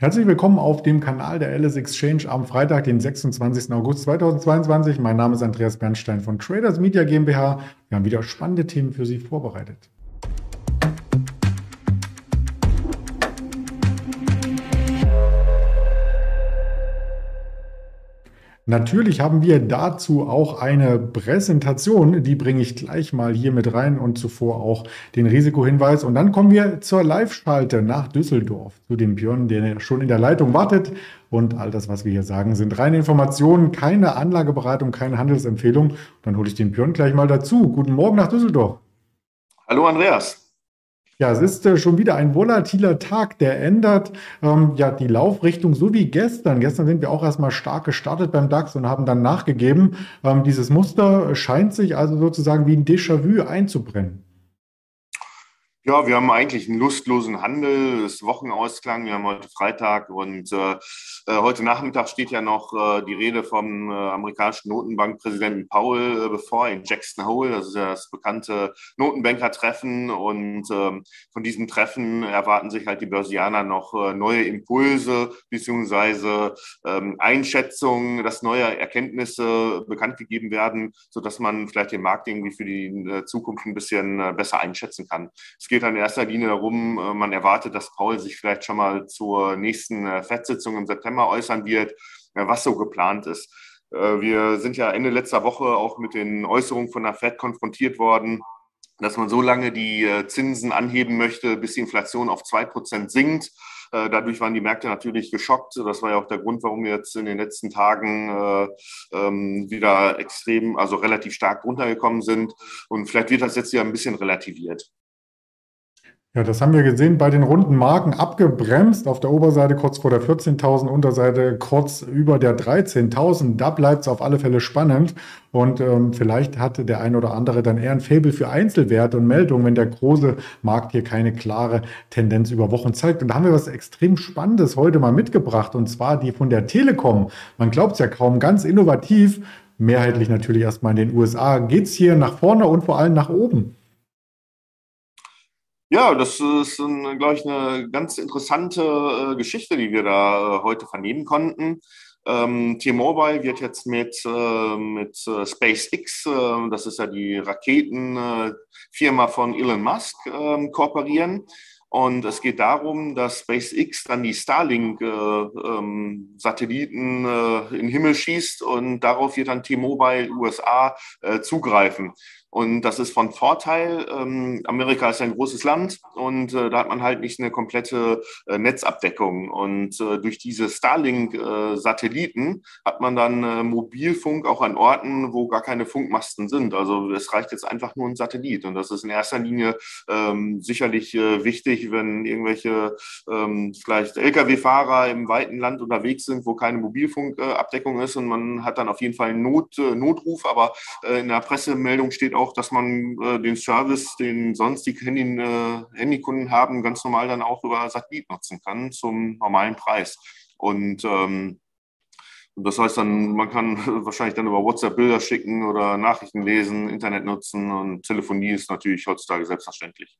Herzlich willkommen auf dem Kanal der Alice Exchange am Freitag, den 26. August 2022. Mein Name ist Andreas Bernstein von Traders Media GmbH. Wir haben wieder spannende Themen für Sie vorbereitet. Natürlich haben wir dazu auch eine Präsentation, die bringe ich gleich mal hier mit rein und zuvor auch den Risikohinweis. Und dann kommen wir zur Live-Schalte nach Düsseldorf zu dem Björn, der schon in der Leitung wartet. Und all das, was wir hier sagen, sind reine Informationen, keine Anlageberatung, keine Handelsempfehlung. Dann hole ich den Björn gleich mal dazu. Guten Morgen nach Düsseldorf. Hallo Andreas. Ja, es ist äh, schon wieder ein volatiler Tag, der ändert ähm, ja die Laufrichtung, so wie gestern. Gestern sind wir auch erstmal stark gestartet beim DAX und haben dann nachgegeben. Ähm, dieses Muster scheint sich also sozusagen wie ein Déjà-vu einzubrennen. Ja, wir haben eigentlich einen lustlosen Handel, ist Wochenausklang, wir haben heute Freitag und äh, äh, heute Nachmittag steht ja noch äh, die Rede vom äh, amerikanischen Notenbankpräsidenten Powell äh, bevor in Jackson Hole, das ist ja das bekannte Notenbanker-Treffen und ähm, von diesem Treffen erwarten sich halt die Börsianer noch äh, neue Impulse beziehungsweise ähm, Einschätzungen, dass neue Erkenntnisse bekannt gegeben werden, sodass man vielleicht den Markt irgendwie für die Zukunft ein bisschen besser einschätzen kann. Es geht in erster Linie darum, äh, man erwartet, dass Paul sich vielleicht schon mal zur nächsten äh, FED-Sitzung im September äußern wird, äh, was so geplant ist. Wir sind ja Ende letzter Woche auch mit den Äußerungen von der FED konfrontiert worden, dass man so lange die Zinsen anheben möchte, bis die Inflation auf zwei Prozent sinkt. Dadurch waren die Märkte natürlich geschockt. Das war ja auch der Grund, warum wir jetzt in den letzten Tagen ähm, wieder extrem, also relativ stark runtergekommen sind. Und vielleicht wird das jetzt ja ein bisschen relativiert. Ja, das haben wir gesehen bei den runden Marken abgebremst. Auf der Oberseite kurz vor der 14.000, Unterseite kurz über der 13.000. Da bleibt es auf alle Fälle spannend. Und ähm, vielleicht hatte der ein oder andere dann eher ein Faible für Einzelwerte und Meldungen, wenn der große Markt hier keine klare Tendenz über Wochen zeigt. Und da haben wir was extrem Spannendes heute mal mitgebracht. Und zwar die von der Telekom. Man glaubt es ja kaum, ganz innovativ. Mehrheitlich natürlich erstmal in den USA. Geht es hier nach vorne und vor allem nach oben? Ja, das ist, glaube ich, eine ganz interessante äh, Geschichte, die wir da äh, heute vernehmen konnten. Ähm, T-Mobile wird jetzt mit, äh, mit äh, SpaceX, äh, das ist ja die Raketenfirma von Elon Musk, ähm, kooperieren. Und es geht darum, dass SpaceX dann die Starlink-Satelliten äh, ähm, in den Himmel schießt und darauf wird dann T-Mobile USA zugreifen. Und das ist von Vorteil. Ähm, Amerika ist ein großes Land und äh, da hat man halt nicht eine komplette äh, Netzabdeckung. Und äh, durch diese Starlink-Satelliten äh, hat man dann äh, Mobilfunk auch an Orten, wo gar keine Funkmasten sind. Also es reicht jetzt einfach nur ein Satellit. Und das ist in erster Linie ähm, sicherlich äh, wichtig, wenn irgendwelche ähm, vielleicht Lkw-Fahrer im weiten Land unterwegs sind, wo keine Mobilfunkabdeckung ist. Und man hat dann auf jeden Fall einen Not, Notruf. Aber in der Pressemeldung steht auch, auch, dass man äh, den Service, den sonst die Handy, äh, Handykunden haben, ganz normal dann auch über Satellit nutzen kann zum normalen Preis. Und ähm, das heißt dann, man kann wahrscheinlich dann über WhatsApp Bilder schicken oder Nachrichten lesen, Internet nutzen und Telefonie ist natürlich heutzutage selbstverständlich.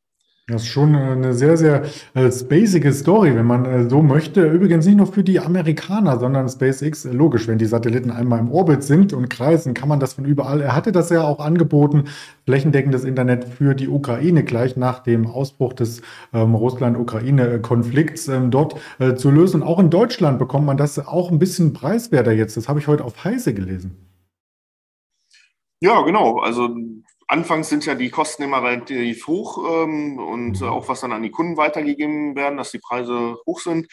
Das ist schon eine sehr, sehr äh, spacige Story, wenn man äh, so möchte. Übrigens nicht nur für die Amerikaner, sondern SpaceX, äh, logisch, wenn die Satelliten einmal im Orbit sind und kreisen, kann man das von überall. Er hatte das ja auch angeboten, flächendeckendes Internet für die Ukraine gleich nach dem Ausbruch des ähm, Russland-Ukraine-Konflikts ähm, dort äh, zu lösen. Auch in Deutschland bekommt man das auch ein bisschen preiswerter jetzt. Das habe ich heute auf Heise gelesen. Ja, genau. Also Anfangs sind ja die Kosten immer relativ hoch ähm, und auch was dann an die Kunden weitergegeben werden, dass die Preise hoch sind.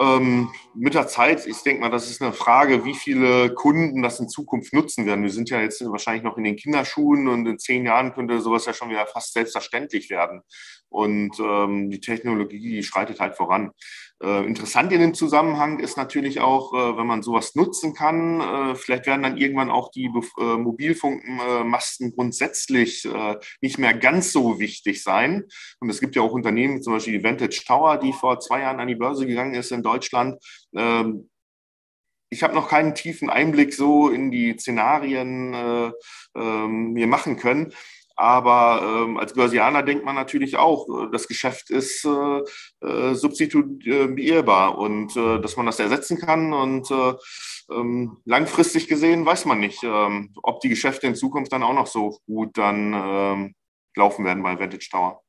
Ähm, mit der Zeit, ich denke mal, das ist eine Frage, wie viele Kunden das in Zukunft nutzen werden. Wir sind ja jetzt wahrscheinlich noch in den Kinderschuhen und in zehn Jahren könnte sowas ja schon wieder fast selbstverständlich werden. Und ähm, die Technologie, die schreitet halt voran. Äh, interessant in dem Zusammenhang ist natürlich auch, äh, wenn man sowas nutzen kann, äh, vielleicht werden dann irgendwann auch die Mobilfunkmasten grundsätzlich nicht mehr ganz so wichtig sein. Und es gibt ja auch Unternehmen, zum Beispiel die Vantage Tower, die vor zwei Jahren an die Börse gegangen ist in Deutschland. Ähm, ich habe noch keinen tiefen Einblick so in die Szenarien äh, ähm, mir machen können. Aber ähm, als Börsianer denkt man natürlich auch, äh, das Geschäft ist äh, äh, substituierbar und äh, dass man das ersetzen kann. Und äh, ähm, langfristig gesehen weiß man nicht, ähm, ob die Geschäfte in Zukunft dann auch noch so gut dann ähm, laufen werden bei Vantage Tower.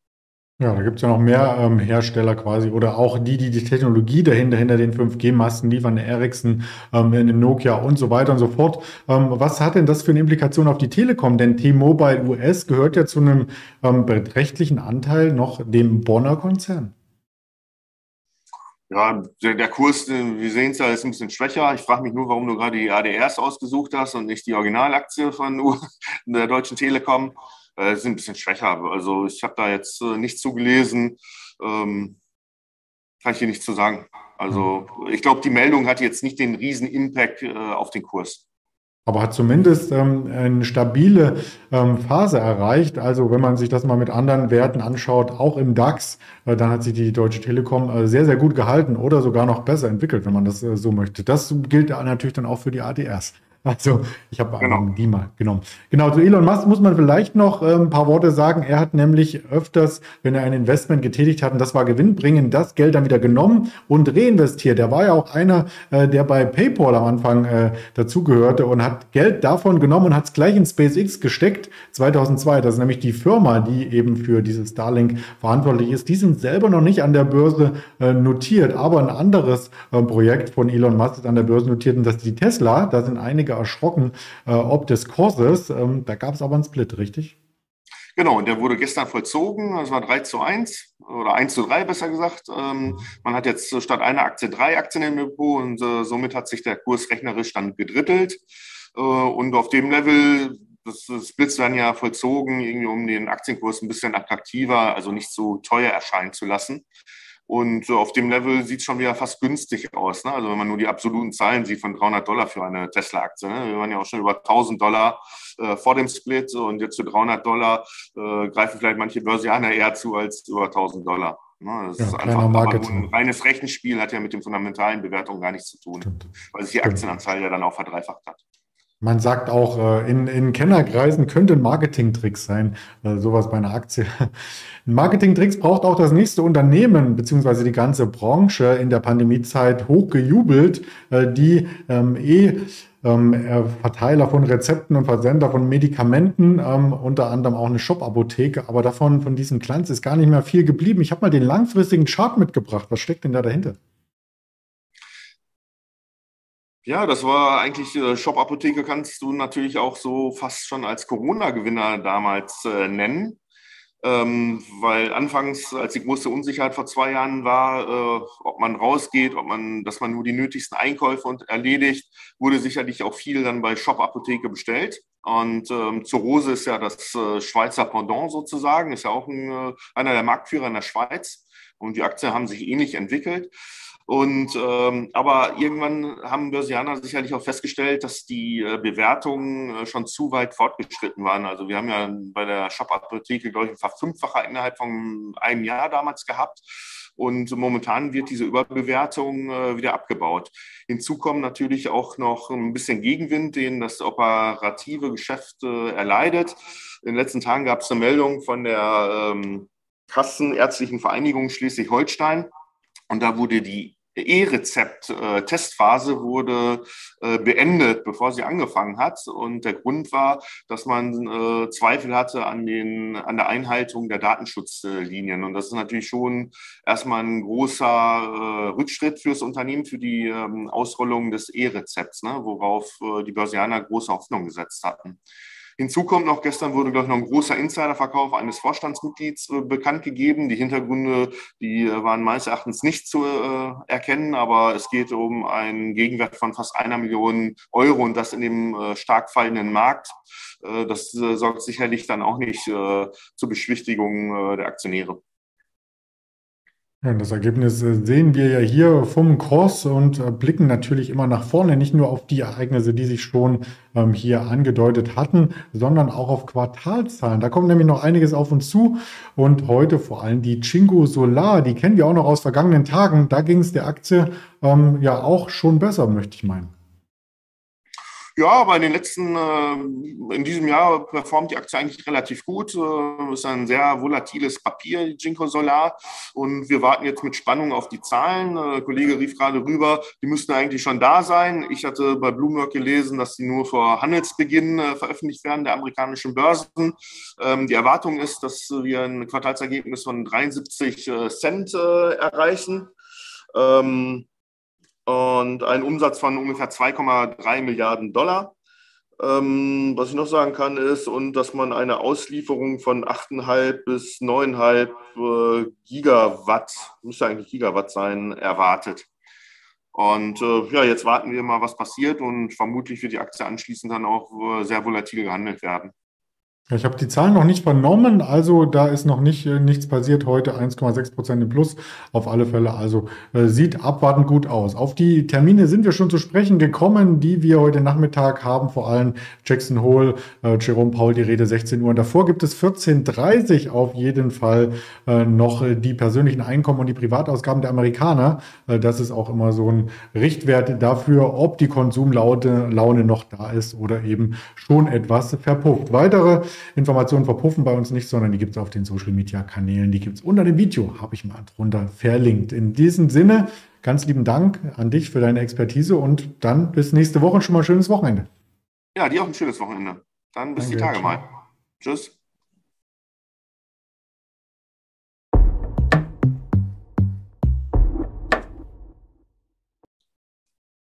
Ja, da gibt es ja noch mehr ähm, Hersteller quasi oder auch die, die die Technologie dahinter, hinter den 5G-Masten liefern, der Ericsson, ähm, Nokia und so weiter und so fort. Ähm, was hat denn das für eine Implikation auf die Telekom? Denn T-Mobile US gehört ja zu einem ähm, beträchtlichen Anteil noch dem Bonner Konzern. Ja, der, der Kurs, äh, wir sehen es ja, ist ein bisschen schwächer. Ich frage mich nur, warum du gerade die ADRs ausgesucht hast und nicht die Originalaktie von der Deutschen Telekom äh, sind ein bisschen schwächer. Also ich habe da jetzt äh, nichts zugelesen. Ähm, kann ich hier nichts zu sagen. Also ich glaube, die Meldung hat jetzt nicht den riesen Impact äh, auf den Kurs. Aber hat zumindest ähm, eine stabile ähm, Phase erreicht. Also wenn man sich das mal mit anderen Werten anschaut, auch im DAX, äh, dann hat sich die Deutsche Telekom äh, sehr, sehr gut gehalten oder sogar noch besser entwickelt, wenn man das äh, so möchte. Das gilt natürlich dann auch für die ADRs. Also ich habe genau. die mal genommen. Genau, zu Elon Musk muss man vielleicht noch ein paar Worte sagen. Er hat nämlich öfters, wenn er ein Investment getätigt hat, und das war gewinnbringend, das Geld dann wieder genommen und reinvestiert. Er war ja auch einer, äh, der bei PayPal am Anfang äh, dazugehörte und hat Geld davon genommen und hat es gleich in SpaceX gesteckt, 2002. Das ist nämlich die Firma, die eben für dieses Starlink verantwortlich ist. Die sind selber noch nicht an der Börse äh, notiert, aber ein anderes äh, Projekt von Elon Musk ist an der Börse notiert und das ist die Tesla. Da sind einige einige erschrocken, äh, ob des Kurses. Ähm, da gab es aber einen Split, richtig? Genau, und der wurde gestern vollzogen. Das war 3 zu 1 oder 1 zu 3 besser gesagt. Ähm, man hat jetzt statt einer Aktie drei Aktien im Depot und äh, somit hat sich der Kurs rechnerisch dann gedrittelt. Äh, und auf dem Level, das, das Splits werden ja vollzogen, irgendwie um den Aktienkurs ein bisschen attraktiver, also nicht so teuer erscheinen zu lassen. Und auf dem Level sieht es schon wieder fast günstig aus. Ne? Also wenn man nur die absoluten Zahlen sieht von 300 Dollar für eine Tesla-Aktie. Ne? Wir waren ja auch schon über 1000 Dollar äh, vor dem Split und jetzt zu 300 Dollar äh, greifen vielleicht manche Börsianer eher zu als über 1000 Dollar. Ne? Das ja, ist einfach ein reines Rechenspiel, hat ja mit den fundamentalen Bewertungen gar nichts zu tun, Stimmt. weil sich die Aktienanzahl ja dann auch verdreifacht hat. Man sagt auch, äh, in, in Kennerkreisen könnte ein Marketingtrick sein, äh, sowas bei einer Aktie. Ein Marketingtricks braucht auch das nächste Unternehmen, beziehungsweise die ganze Branche in der Pandemiezeit hochgejubelt, äh, die ähm, eh ähm, Verteiler von Rezepten und Versender von Medikamenten, ähm, unter anderem auch eine Shop-Apotheke, aber davon, von diesem Glanz ist gar nicht mehr viel geblieben. Ich habe mal den langfristigen Chart mitgebracht. Was steckt denn da dahinter? Ja, das war eigentlich, äh, Shop-Apotheke kannst du natürlich auch so fast schon als Corona-Gewinner damals äh, nennen. Ähm, weil anfangs, als die große Unsicherheit vor zwei Jahren war, äh, ob man rausgeht, ob man, dass man nur die nötigsten Einkäufe und erledigt, wurde sicherlich auch viel dann bei Shop-Apotheke bestellt. Und ähm, Rose ist ja das äh, Schweizer Pendant sozusagen, ist ja auch ein, äh, einer der Marktführer in der Schweiz. Und die Aktien haben sich ähnlich entwickelt. Und ähm, aber irgendwann haben Börsianer sicherlich auch festgestellt, dass die äh, Bewertungen äh, schon zu weit fortgeschritten waren. Also wir haben ja bei der Shop-Apotheke, glaube ich, ein Verfünffacher innerhalb von einem Jahr damals gehabt. Und momentan wird diese Überbewertung äh, wieder abgebaut. Hinzu kommen natürlich auch noch ein bisschen Gegenwind, den das operative Geschäft äh, erleidet. In den letzten Tagen gab es eine Meldung von der ähm, Kassenärztlichen Vereinigung Schleswig-Holstein. Und da wurde die E-Rezept-Testphase wurde äh, beendet, bevor sie angefangen hat. Und der Grund war, dass man äh, Zweifel hatte an, den, an der Einhaltung der Datenschutzlinien. Und das ist natürlich schon erstmal ein großer äh, Rückschritt fürs Unternehmen, für die ähm, Ausrollung des E-Rezepts, ne, worauf die Börsianer große Hoffnung gesetzt hatten. Hinzu kommt noch, gestern wurde, glaube ich, noch ein großer Insiderverkauf eines Vorstandsmitglieds äh, bekannt gegeben. Die Hintergründe, die äh, waren meines Erachtens nicht zu äh, erkennen, aber es geht um einen Gegenwert von fast einer Million Euro und das in dem äh, stark fallenden Markt. Äh, das äh, sorgt sicherlich dann auch nicht zur Beschwichtigung der Aktionäre. Ja, das Ergebnis äh, sehen wir ja hier vom Kurs und äh, blicken natürlich immer nach vorne, nicht nur auf die Ereignisse, die sich schon ähm, hier angedeutet hatten, sondern auch auf Quartalzahlen. Da kommt nämlich noch einiges auf uns zu und heute vor allem die Chingo Solar, die kennen wir auch noch aus vergangenen Tagen. Da ging es der Aktie ähm, ja auch schon besser, möchte ich meinen. Ja, aber in den letzten, äh, in diesem Jahr performt die Aktie eigentlich relativ gut. Äh, ist ein sehr volatiles Papier, die Ginkgo Solar. Und wir warten jetzt mit Spannung auf die Zahlen. Äh, Kollege rief gerade rüber, die müssten eigentlich schon da sein. Ich hatte bei Bloomberg gelesen, dass sie nur vor Handelsbeginn veröffentlicht werden der amerikanischen Börsen. Ähm, die Erwartung ist, dass wir ein Quartalsergebnis von 73 Cent erreichen. Ähm, und einen Umsatz von ungefähr 2,3 Milliarden Dollar. Ähm, was ich noch sagen kann, ist, und dass man eine Auslieferung von 8,5 bis 9,5 äh, Gigawatt, müsste eigentlich Gigawatt sein, erwartet. Und äh, ja, jetzt warten wir mal, was passiert und vermutlich wird die Aktie anschließend dann auch äh, sehr volatil gehandelt werden. Ich habe die Zahlen noch nicht vernommen, also da ist noch nicht äh, nichts passiert heute, 1,6 Prozent im Plus auf alle Fälle. Also äh, sieht abwartend gut aus. Auf die Termine sind wir schon zu sprechen gekommen, die wir heute Nachmittag haben, vor allem Jackson Hole, äh, Jerome Paul, die Rede 16 Uhr. Und davor gibt es 14.30 auf jeden Fall äh, noch die persönlichen Einkommen und die Privatausgaben der Amerikaner. Äh, das ist auch immer so ein Richtwert dafür, ob die Konsumlaune noch da ist oder eben schon etwas verpufft. Weitere Informationen verpuffen bei uns nicht, sondern die gibt es auf den Social Media Kanälen. Die gibt es unter dem Video, habe ich mal drunter verlinkt. In diesem Sinne, ganz lieben Dank an dich für deine Expertise und dann bis nächste Woche schon mal ein schönes Wochenende. Ja, dir auch ein schönes Wochenende. Dann bis Danke, die Tage mal. Tschüss.